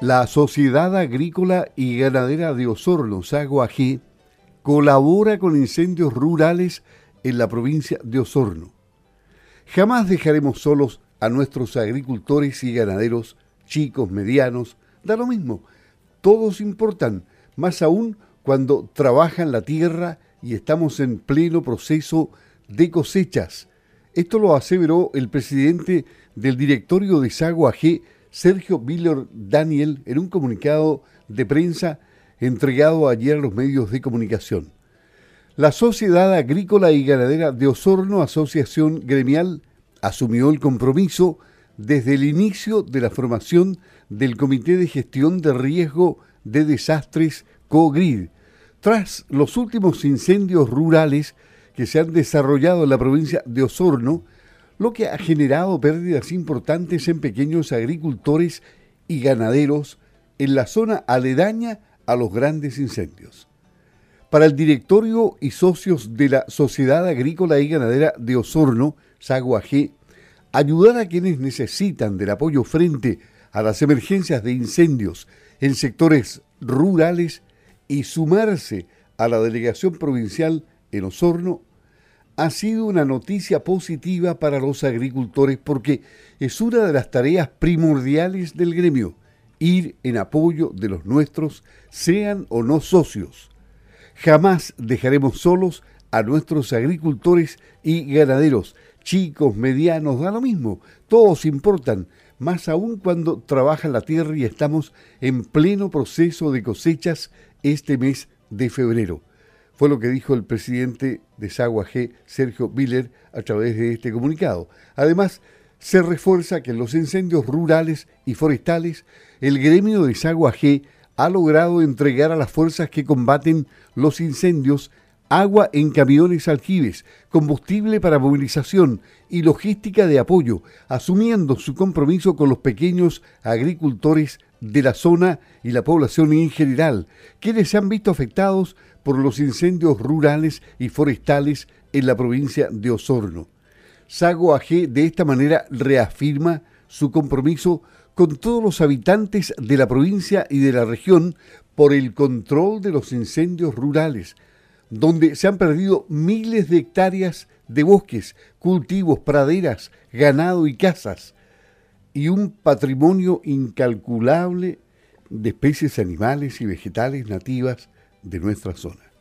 La Sociedad Agrícola y Ganadera de Osorno, Sago colabora con incendios rurales en la provincia de Osorno. Jamás dejaremos solos a nuestros agricultores y ganaderos, chicos, medianos, da lo mismo. Todos importan, más aún cuando trabajan la tierra y estamos en pleno proceso de cosechas. Esto lo aseveró el presidente del directorio de Sago AG, Sergio Miller Daniel, en un comunicado de prensa entregado ayer a los medios de comunicación. La Sociedad Agrícola y Ganadera de Osorno, asociación gremial, asumió el compromiso desde el inicio de la formación del Comité de Gestión de Riesgo de Desastres COGRID, tras los últimos incendios rurales que se han desarrollado en la provincia de Osorno, lo que ha generado pérdidas importantes en pequeños agricultores y ganaderos en la zona aledaña a los grandes incendios. Para el directorio y socios de la Sociedad Agrícola y Ganadera de Osorno, SAGUAG, ayudar a quienes necesitan del apoyo frente a las emergencias de incendios en sectores rurales y sumarse a la delegación provincial en Osorno ha sido una noticia positiva para los agricultores porque es una de las tareas primordiales del gremio, ir en apoyo de los nuestros, sean o no socios. Jamás dejaremos solos a nuestros agricultores y ganaderos, chicos, medianos, da lo mismo, todos importan, más aún cuando trabaja la tierra y estamos en pleno proceso de cosechas este mes de febrero. Fue lo que dijo el presidente de Sagua G, Sergio Miller, a través de este comunicado. Además, se refuerza que en los incendios rurales y forestales, el gremio de Sagua G ha logrado entregar a las fuerzas que combaten los incendios agua en camiones aljibes, combustible para movilización y logística de apoyo, asumiendo su compromiso con los pequeños agricultores de la zona y la población en general, quienes se han visto afectados por los incendios rurales y forestales en la provincia de Osorno. Sago AG de esta manera reafirma su compromiso con todos los habitantes de la provincia y de la región por el control de los incendios rurales, donde se han perdido miles de hectáreas de bosques, cultivos, praderas, ganado y casas, y un patrimonio incalculable de especies animales y vegetales nativas de nuestra zona.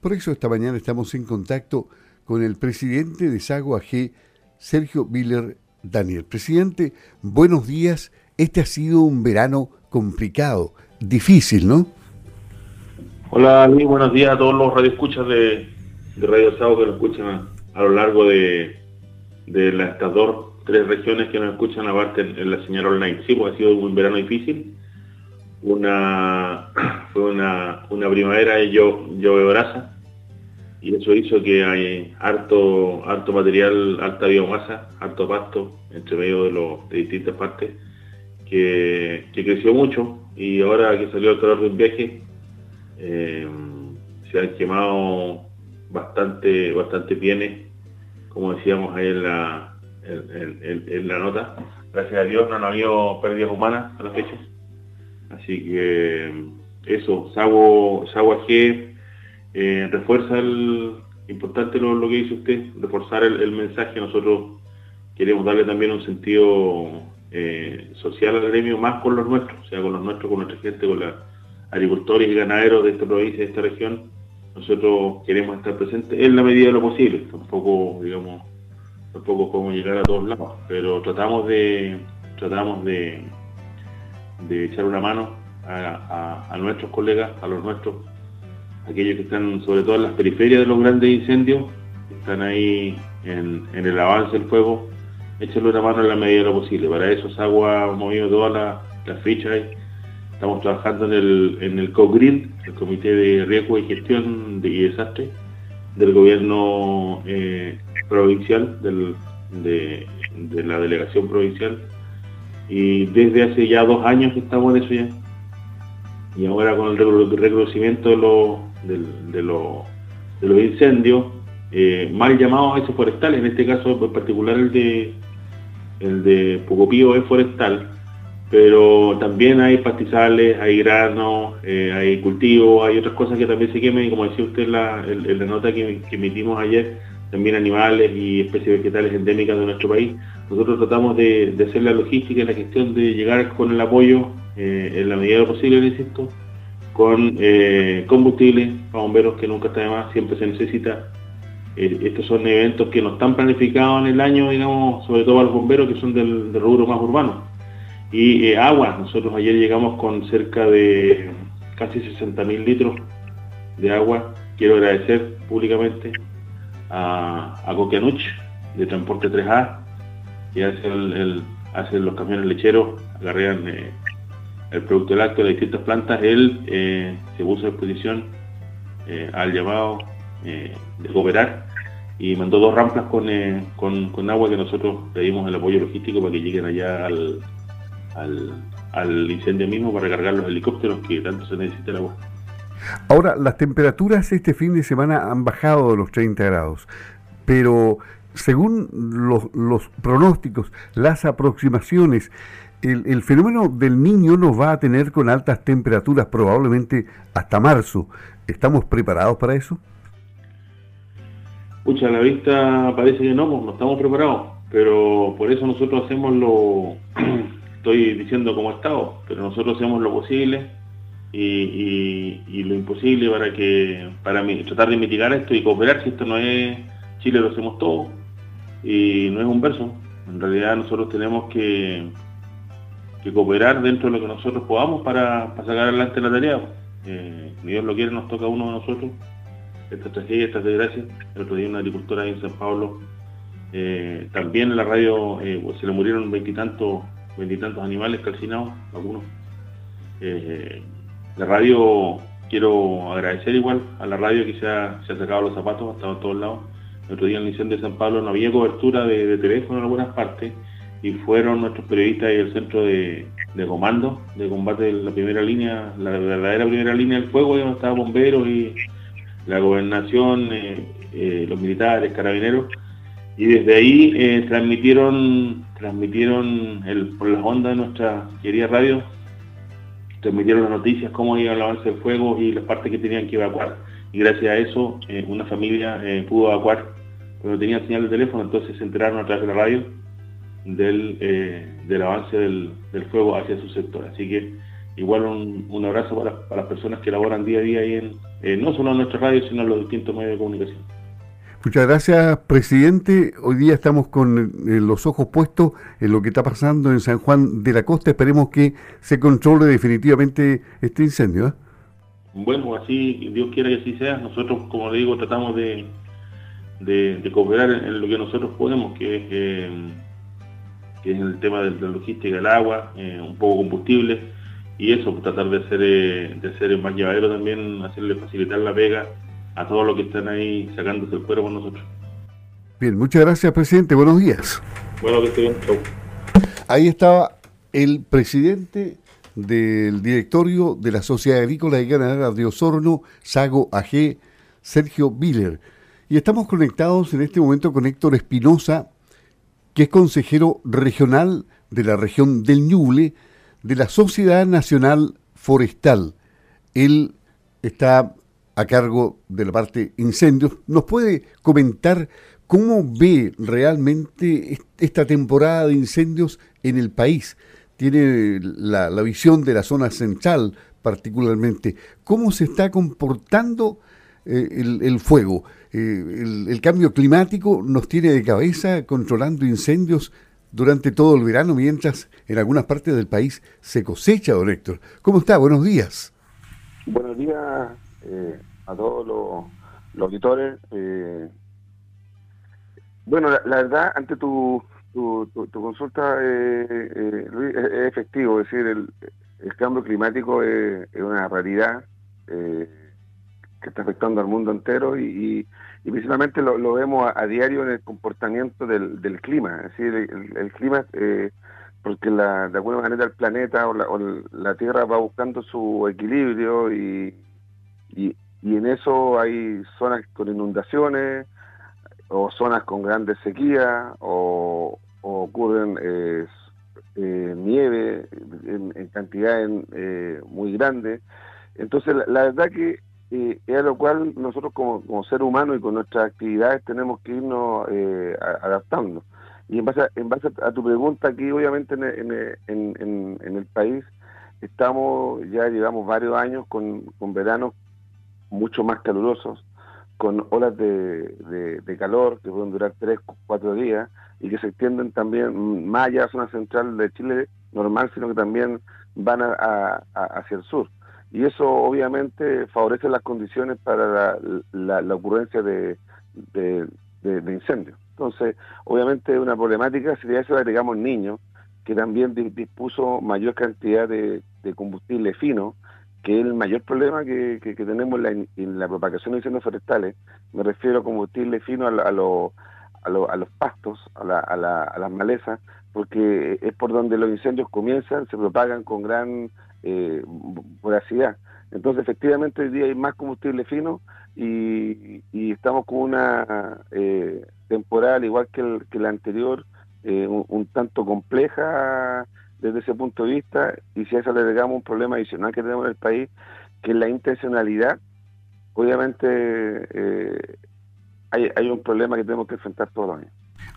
Por eso esta mañana estamos en contacto con el presidente de Sago AG, Sergio Miller Daniel. Presidente, buenos días. Este ha sido un verano complicado, difícil, ¿no? Hola, Luis, buenos días a todos los radioescuchas de, de Radio Sago que nos escuchan a, lo largo de, de estas dos, tres regiones que nos escuchan aparte en, en la señal online. Sí, pues ha sido un verano difícil una fue una, una primavera de yo, brasa y eso hizo que hay harto, harto material, alta biomasa, harto pasto entre medio de, los, de distintas partes que, creció mucho y ahora que salió el calor del viaje eh, se han quemado bastante, bastante pienes, como decíamos ahí en la, en, la nota. Gracias a Dios no han habido pérdidas humanas a la fecha Así que eso, Sago, Sago G eh, refuerza el, importante lo, que dice usted, reforzar el, mensaje. Nosotros queremos darle también un sentido eh, social al gremio, más con los nuestros, o sea, con los nuestros, con nuestra gente, con los agricultores y ganaderos de esta provincia, de esta región. Nosotros queremos estar presentes en la medida de lo posible. Tampoco, digamos, tampoco podemos llegar a todos lados, pero tratamos de, tratamos de echar una mano a, nuestros colegas, a los nuestros, aquellos que están sobre todo en las periferias de los grandes incendios, que están ahí en, el avance del fuego, echarle una mano en la medida de lo posible. Para eso SAGUA ha movido todas las la fichas. Estamos trabajando en el, en el COGRID, el Comité de Riesgo y Gestión de, Desastre del gobierno eh, provincial, de, la delegación provincial y desde hace ya dos años que estamos en eso ya. Y ahora con el reconocimiento de, los incendios, eh, mal llamados a esos forestales, en este caso en particular el de el de Pocopío es forestal, pero también hay pastizales, hay granos, eh, hay cultivos, hay otras cosas que también se quemen, y como decía usted en la, la nota que, emitimos ayer, también animales y especies vegetales endémicas de nuestro país. Nosotros tratamos de, hacer la logística y la gestión de llegar con el apoyo, eh, en la medida de lo posible, insisto, con eh, combustible para bomberos que nunca está de más, siempre se necesita. estos son eventos que no están planificados en el año, digamos, sobre todo para los bomberos que son del rubro más urbano y eh, agua, nosotros ayer llegamos con cerca de casi 60 mil litros de agua. Quiero agradecer públicamente a, a Coquianuch de Transporte 3A, que hace, el, los camiones lecheros, agarrean eh, el producto lácteo de distintas plantas. Él eh, se puso a disposición al llamado de cooperar y mandó dos rampas con, con, con agua que nosotros pedimos el apoyo logístico para que lleguen allá al, al, incendio mismo para cargar los helicópteros que tanto se necesita el agua. Ahora, las temperaturas este fin de semana han bajado de los 30 grados, pero según los, pronósticos, las aproximaciones, el, fenómeno del niño nos va a tener con altas temperaturas probablemente hasta marzo. ¿Estamos preparados para eso? Pucha, a la vista parece que no, no estamos preparados, pero por eso nosotros hacemos lo, estoy diciendo como Estado, pero nosotros hacemos lo posible y, lo imposible para que para tratar de mitigar esto y cooperar, si esto no es Chile lo hacemos todo y no es un verso. En realidad nosotros tenemos que, que cooperar dentro de lo que nosotros podamos para, sacar adelante la tarea. Eh, Dios lo quiere, nos toca uno de nosotros esta tragedia, esta desgracia. El otro día una agricultora ahí en San Pablo, eh, también en la radio eh, se le murieron veintitantos veintitantos animales calcinados, algunos. Eh, la radio, quiero agradecer igual a la radio que se ha, sacado los zapatos, ha estado en todos lados. El otro día en el incendio de San Pablo no había cobertura de, teléfono en algunas partes y fueron nuestros periodistas y el centro de, comando, de combate de la primera línea, la verdadera primera línea del fuego, donde estaban bomberos y la gobernación, eh, eh, los militares, carabineros, y desde ahí transmitieron transmitieron por las ondas de nuestra querida radio, transmitieron las noticias, cómo iba el avance del fuego y las partes que tenían que evacuar. Y gracias a eso eh, una familia eh, pudo evacuar, pero no tenía señal de teléfono, entonces se enteraron a través de la radio del, eh, del avance del, del, fuego hacia su sector. Así que igual un, un abrazo para, para, las personas que laboran día a día ahí no solo en nuestra radio, sino en los distintos medios de comunicación. Muchas gracias, presidente. Hoy día estamos con eh, los ojos puestos en lo que está pasando en San Juan de la Costa. Esperemos que se controle definitivamente este incendio. ¿eh? Bueno, así, Dios quiera que así sea. Nosotros, como le digo, tratamos de, cooperar en, lo que nosotros podemos, que es, eh, que es el tema de la logística del agua, un poco combustible, y eso, tratar de ser, de ser más llevadero también, hacerle facilitar la pega a todos los que están ahí sacándose el cuero con nosotros. Bien, muchas gracias, presidente. Buenos días. Bueno, que esté bien. Ahí estaba el presidente del directorio de la Sociedad Agrícola y Ganadera de Osorno, Sago AG, Sergio Biller. Y estamos conectados en este momento con Héctor Espinosa, que es consejero regional de la región del Ñuble de la Sociedad Nacional Forestal. Él está a cargo de la parte incendios, ¿nos puede comentar cómo ve realmente esta temporada de incendios en el país? Tiene la, visión de la zona central particularmente. ¿Cómo se está comportando eh, el, fuego? Eh, el, cambio climático nos tiene de cabeza controlando incendios durante todo el verano, mientras en algunas partes del país se cosecha, don Héctor. ¿Cómo está? Buenos días. Buenos días, eh, a todos los, auditores. Eh, bueno, la, verdad, ante tu, tu, consulta, eh, Luis, es, efectivo, es decir, el, cambio climático es, una realidad que está afectando al mundo entero y, y, principalmente lo, vemos a, diario en el comportamiento del, del clima, es decir, el, clima... porque la, de alguna manera el planeta o la, o la Tierra va buscando su equilibrio y, y, y en eso hay zonas con inundaciones o zonas con grandes sequías o, ocurren eh, eh, nieve en, cantidades muy grandes. Entonces, la, verdad que es a lo cual nosotros como, como ser humano y con nuestras actividades tenemos que irnos adaptando. Y en base, a, en base a tu pregunta, aquí obviamente en, en, en, el país estamos, ya llevamos varios años con, con veranos mucho más calurosos, con olas de, calor que pueden durar tres, cuatro días y que se extienden también más allá de la zona central de Chile normal, sino que también van a, hacia el sur. Y eso obviamente favorece las condiciones para la, ocurrencia de, incendios. Entonces, obviamente una problemática, si eso agregamos niños, que también dispuso mayor cantidad de, combustible fino, que es el mayor problema que, tenemos en la, propagación de incendios forestales. Me refiero a combustible fino a, a, los pastos, a, las malezas, porque es por donde los incendios comienzan, se propagan con gran eh, voracidad. Entonces, efectivamente, hoy día hay más combustible fino y, estamos con una eh, temporal, igual que, que la anterior, eh, un, tanto compleja desde ese punto de vista, y si a eso le agregamos un problema adicional que tenemos en el país, que es la intencionalidad, obviamente eh, hay, hay un problema que tenemos que enfrentar todos los años.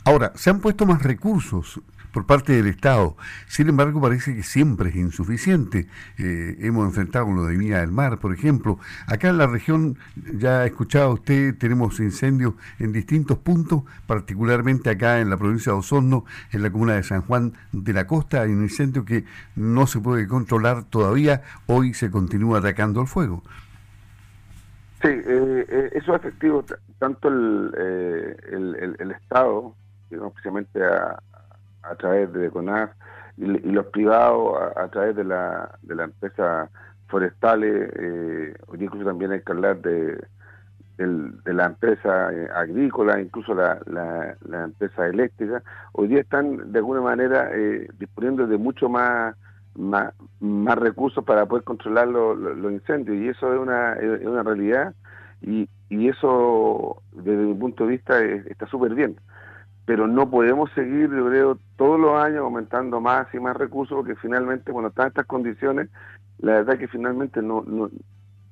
Ahora, se han puesto más recursos por parte del Estado. Sin embargo, parece que siempre es insuficiente. Eh, hemos enfrentado lo de Vía del Mar, por ejemplo. Acá en la región, ya ha escuchado usted, tenemos incendios en distintos puntos, particularmente acá en la provincia de Osorno, en la comuna de San Juan de la Costa, hay un incendio que no se puede controlar todavía. Hoy se continúa atacando el fuego. Sí, eh, eh, eso es efectivo. Tanto el, el, el Estado, a, a través de CONAF y, los privados a, través de la, de la empresa forestales, eh, incluso también hay que hablar de, la empresa eh, agrícola, incluso la, empresa eléctrica, hoy día están de alguna manera eh, disponiendo de mucho más, más, recursos para poder controlar los incendios y eso es una, es una realidad y, y eso desde mi punto de vista está súper bien pero no podemos seguir, yo creo, todos los años aumentando más y más recursos, porque finalmente, cuando están estas condiciones, la verdad es que finalmente no,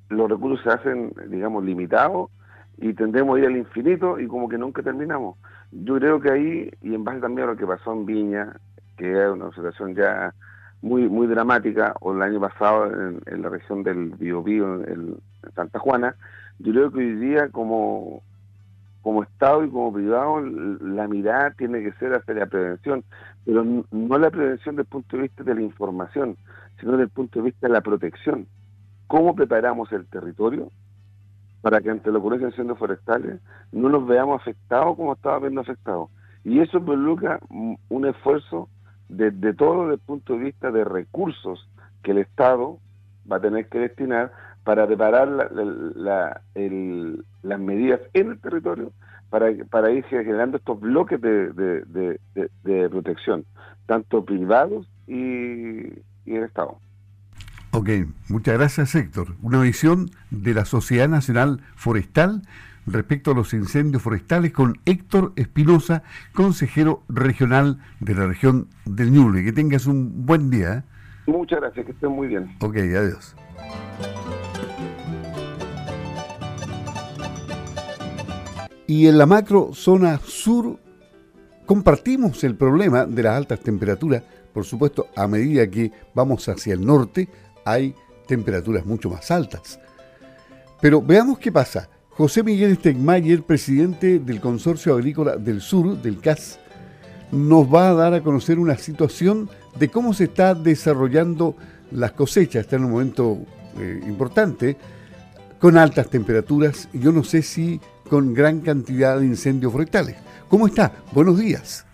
los recursos se hacen, digamos, limitados y tendemos a ir al infinito y como que nunca terminamos. Yo creo que ahí, y en base también a lo que pasó en Viña, que es una situación ya muy muy dramática, o el año pasado en, la región del Biobío, en Santa Juana, yo creo que hoy día como como Estado y como privado, la mirada tiene que ser hacia la prevención, pero no la prevención desde el punto de vista de la información, sino desde el punto de vista de la protección. ¿Cómo preparamos el territorio para que ante la ocurrencia de incendios forestales no nos veamos afectados como estaba viendo afectados? Y eso involucra un esfuerzo de, de todo desde el punto de vista de recursos que el Estado va a tener que destinar para preparar las medidas en el territorio para, para ir generando estos bloques de, protección, tanto privados y, y el Estado. Ok, muchas gracias Héctor. Una visión de la Sociedad Nacional Forestal respecto a los incendios forestales con Héctor Espinosa, consejero regional de la región del Ñuble. Que tengas un buen día. ¿eh? Muchas gracias, que estén muy bien. Ok, adiós. Y en la macro zona sur compartimos el problema de las altas temperaturas. Por supuesto, a medida que vamos hacia el norte hay temperaturas mucho más altas. Pero veamos qué pasa. José Miguel Stegmayer, presidente del Consorcio Agrícola del Sur, del CAS, nos va a dar a conocer una situación de cómo se está desarrollando las cosechas. Está en un momento eh, importante, con altas temperaturas. Yo no sé si con gran cantidad de incendios forestales. ¿Cómo está? Buenos días.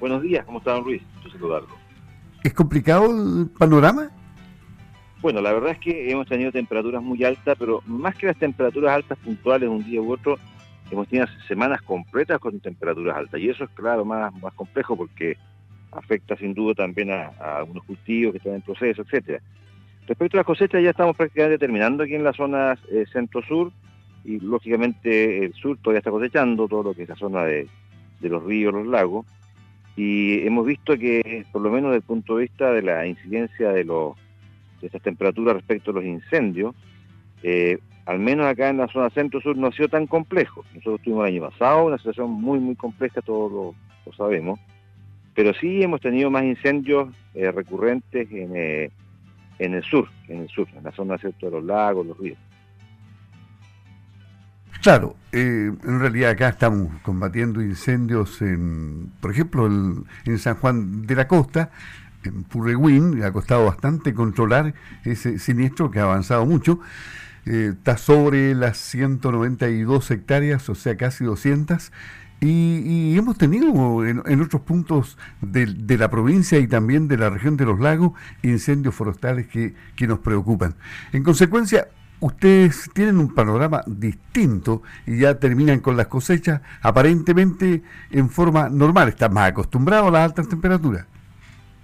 Buenos días, ¿cómo está, don Luis? ¿Es complicado el panorama? Bueno, la verdad es que hemos tenido temperaturas muy altas, pero más que las temperaturas altas puntuales un día u otro, hemos tenido semanas completas con temperaturas altas. Y eso es, claro, más, más complejo porque afecta sin duda también a, algunos cultivos que están en proceso, etcétera. Respecto a las cosechas, ya estamos prácticamente terminando aquí en la zona eh, centro-sur y lógicamente el sur todavía está cosechando todo lo que es la zona de, los ríos, los lagos. Y hemos visto que, por lo menos desde el punto de vista de la incidencia de, los, de estas temperaturas respecto a los incendios, eh, al menos acá en la zona centro-sur no ha sido tan complejo. Nosotros tuvimos el año pasado una situación muy, muy compleja, todos lo, sabemos, pero sí hemos tenido más incendios eh, recurrentes en, eh, en el sur, en el sur, en la zona ¿cierto? de los lagos, los ríos. Claro, eh, en realidad acá estamos combatiendo incendios, en, por ejemplo, en San Juan de la Costa, en Purreguín, ha costado bastante controlar ese siniestro que ha avanzado mucho. Eh, está sobre las 192 hectáreas, o sea, casi 200. Y, hemos tenido en, otros puntos de, la provincia y también de la región de los lagos incendios forestales que, que nos preocupan. En consecuencia, ustedes tienen un panorama distinto y ya terminan con las cosechas aparentemente en forma normal. Están más acostumbrados a las altas temperaturas.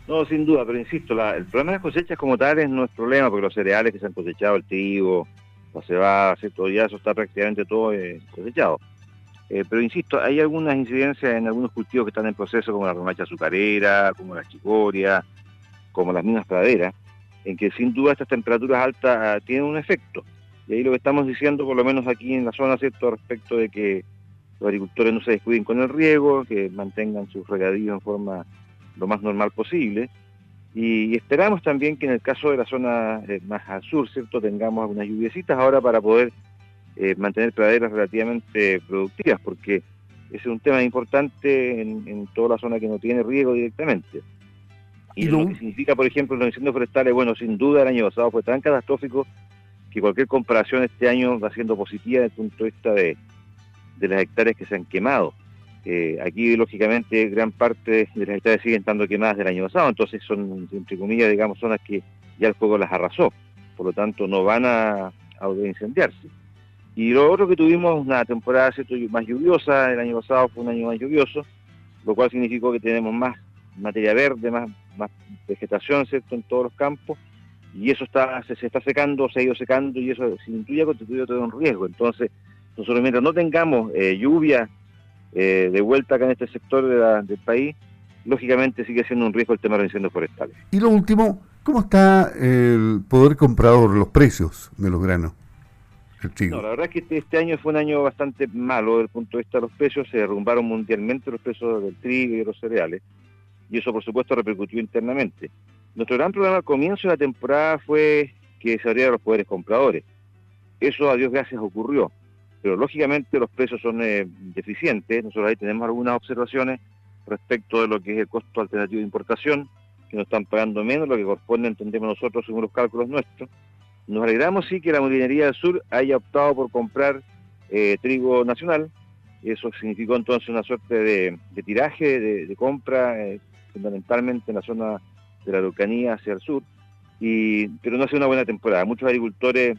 No, sin duda, pero insisto, el problema de las cosechas como tal es no es problema, porque los cereales que se han cosechado, el trigo, la cebada, todo ya eso está prácticamente todo eh, cosechado. Eh, pero insisto, hay algunas incidencias en algunos cultivos que están en proceso, como la remacha azucarera, como la chicoria, como las minas praderas, en que sin duda estas temperaturas altas ah, tienen un efecto. Y ahí lo que estamos diciendo, por lo menos aquí en la zona, ¿cierto?, respecto de que los agricultores no se descuiden con el riego, que mantengan sus regadíos en forma lo más normal posible. Y, esperamos también que en el caso de la zona eh, más al sur, ¿cierto?, tengamos algunas lluviecitas ahora para poder eh, mantener praderas relativamente productivas, porque ese es un tema importante en, en toda la zona que no tiene riego directamente. Y, lo que significa, por ejemplo, los incendios forestales, bueno, sin duda el año pasado fue tan catastrófico que cualquier comparación este año va siendo positiva desde el punto de vista de, las hectáreas que se han quemado. Eh, aquí, lógicamente, gran parte de las hectáreas siguen estando quemadas del año pasado, entonces son, entre comillas, digamos, zonas que ya el fuego las arrasó, por lo tanto no van a, a incendiarse. Y lo otro que tuvimos una temporada más lluviosa, el año pasado fue un año más lluvioso, lo cual significó que tenemos más materia verde, más, más vegetación, ¿cierto?, en todos los campos, y eso está, se, está secando, se ha ido secando, y eso sin lluvia constituye todo un riesgo. Entonces, nosotros mientras no tengamos eh, lluvia eh, de vuelta acá en este sector del país, lógicamente sigue siendo un riesgo el tema de los incendios forestales. Y lo último, ¿cómo está el poder comprador, los precios de los granos? No, la verdad es que este, este, año fue un año bastante malo desde el punto de vista de los precios, se derrumbaron mundialmente los precios del trigo y de los cereales y eso por supuesto repercutió internamente. Nuestro gran problema al comienzo de la temporada fue que se abrieron los poderes compradores. Eso a Dios gracias ocurrió, pero lógicamente los precios son eh, deficientes. Nosotros ahí tenemos algunas observaciones respecto de lo que es el costo alternativo de importación, que nos están pagando menos, lo que corresponde, entendemos nosotros, según los cálculos nuestros. Nos alegramos sí que la molinería del sur haya optado por comprar eh, trigo nacional. Eso significó entonces una suerte de, tiraje, de, compra eh, fundamentalmente en la zona de la Araucanía hacia el sur, y, pero no ha sido una buena temporada. Muchos agricultores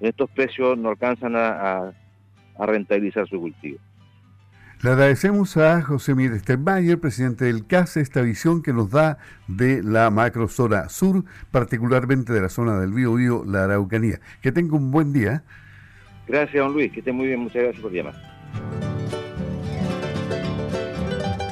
en estos precios no alcanzan a, rentabilizar su cultivo. Le agradecemos a José Miguel Steinmeier, presidente del CASE, esta visión que nos da de la macrozona sur, particularmente de la zona del Bío la Araucanía. Que tenga un buen día. Gracias, don Luis, que esté muy bien, muchas gracias por llamar.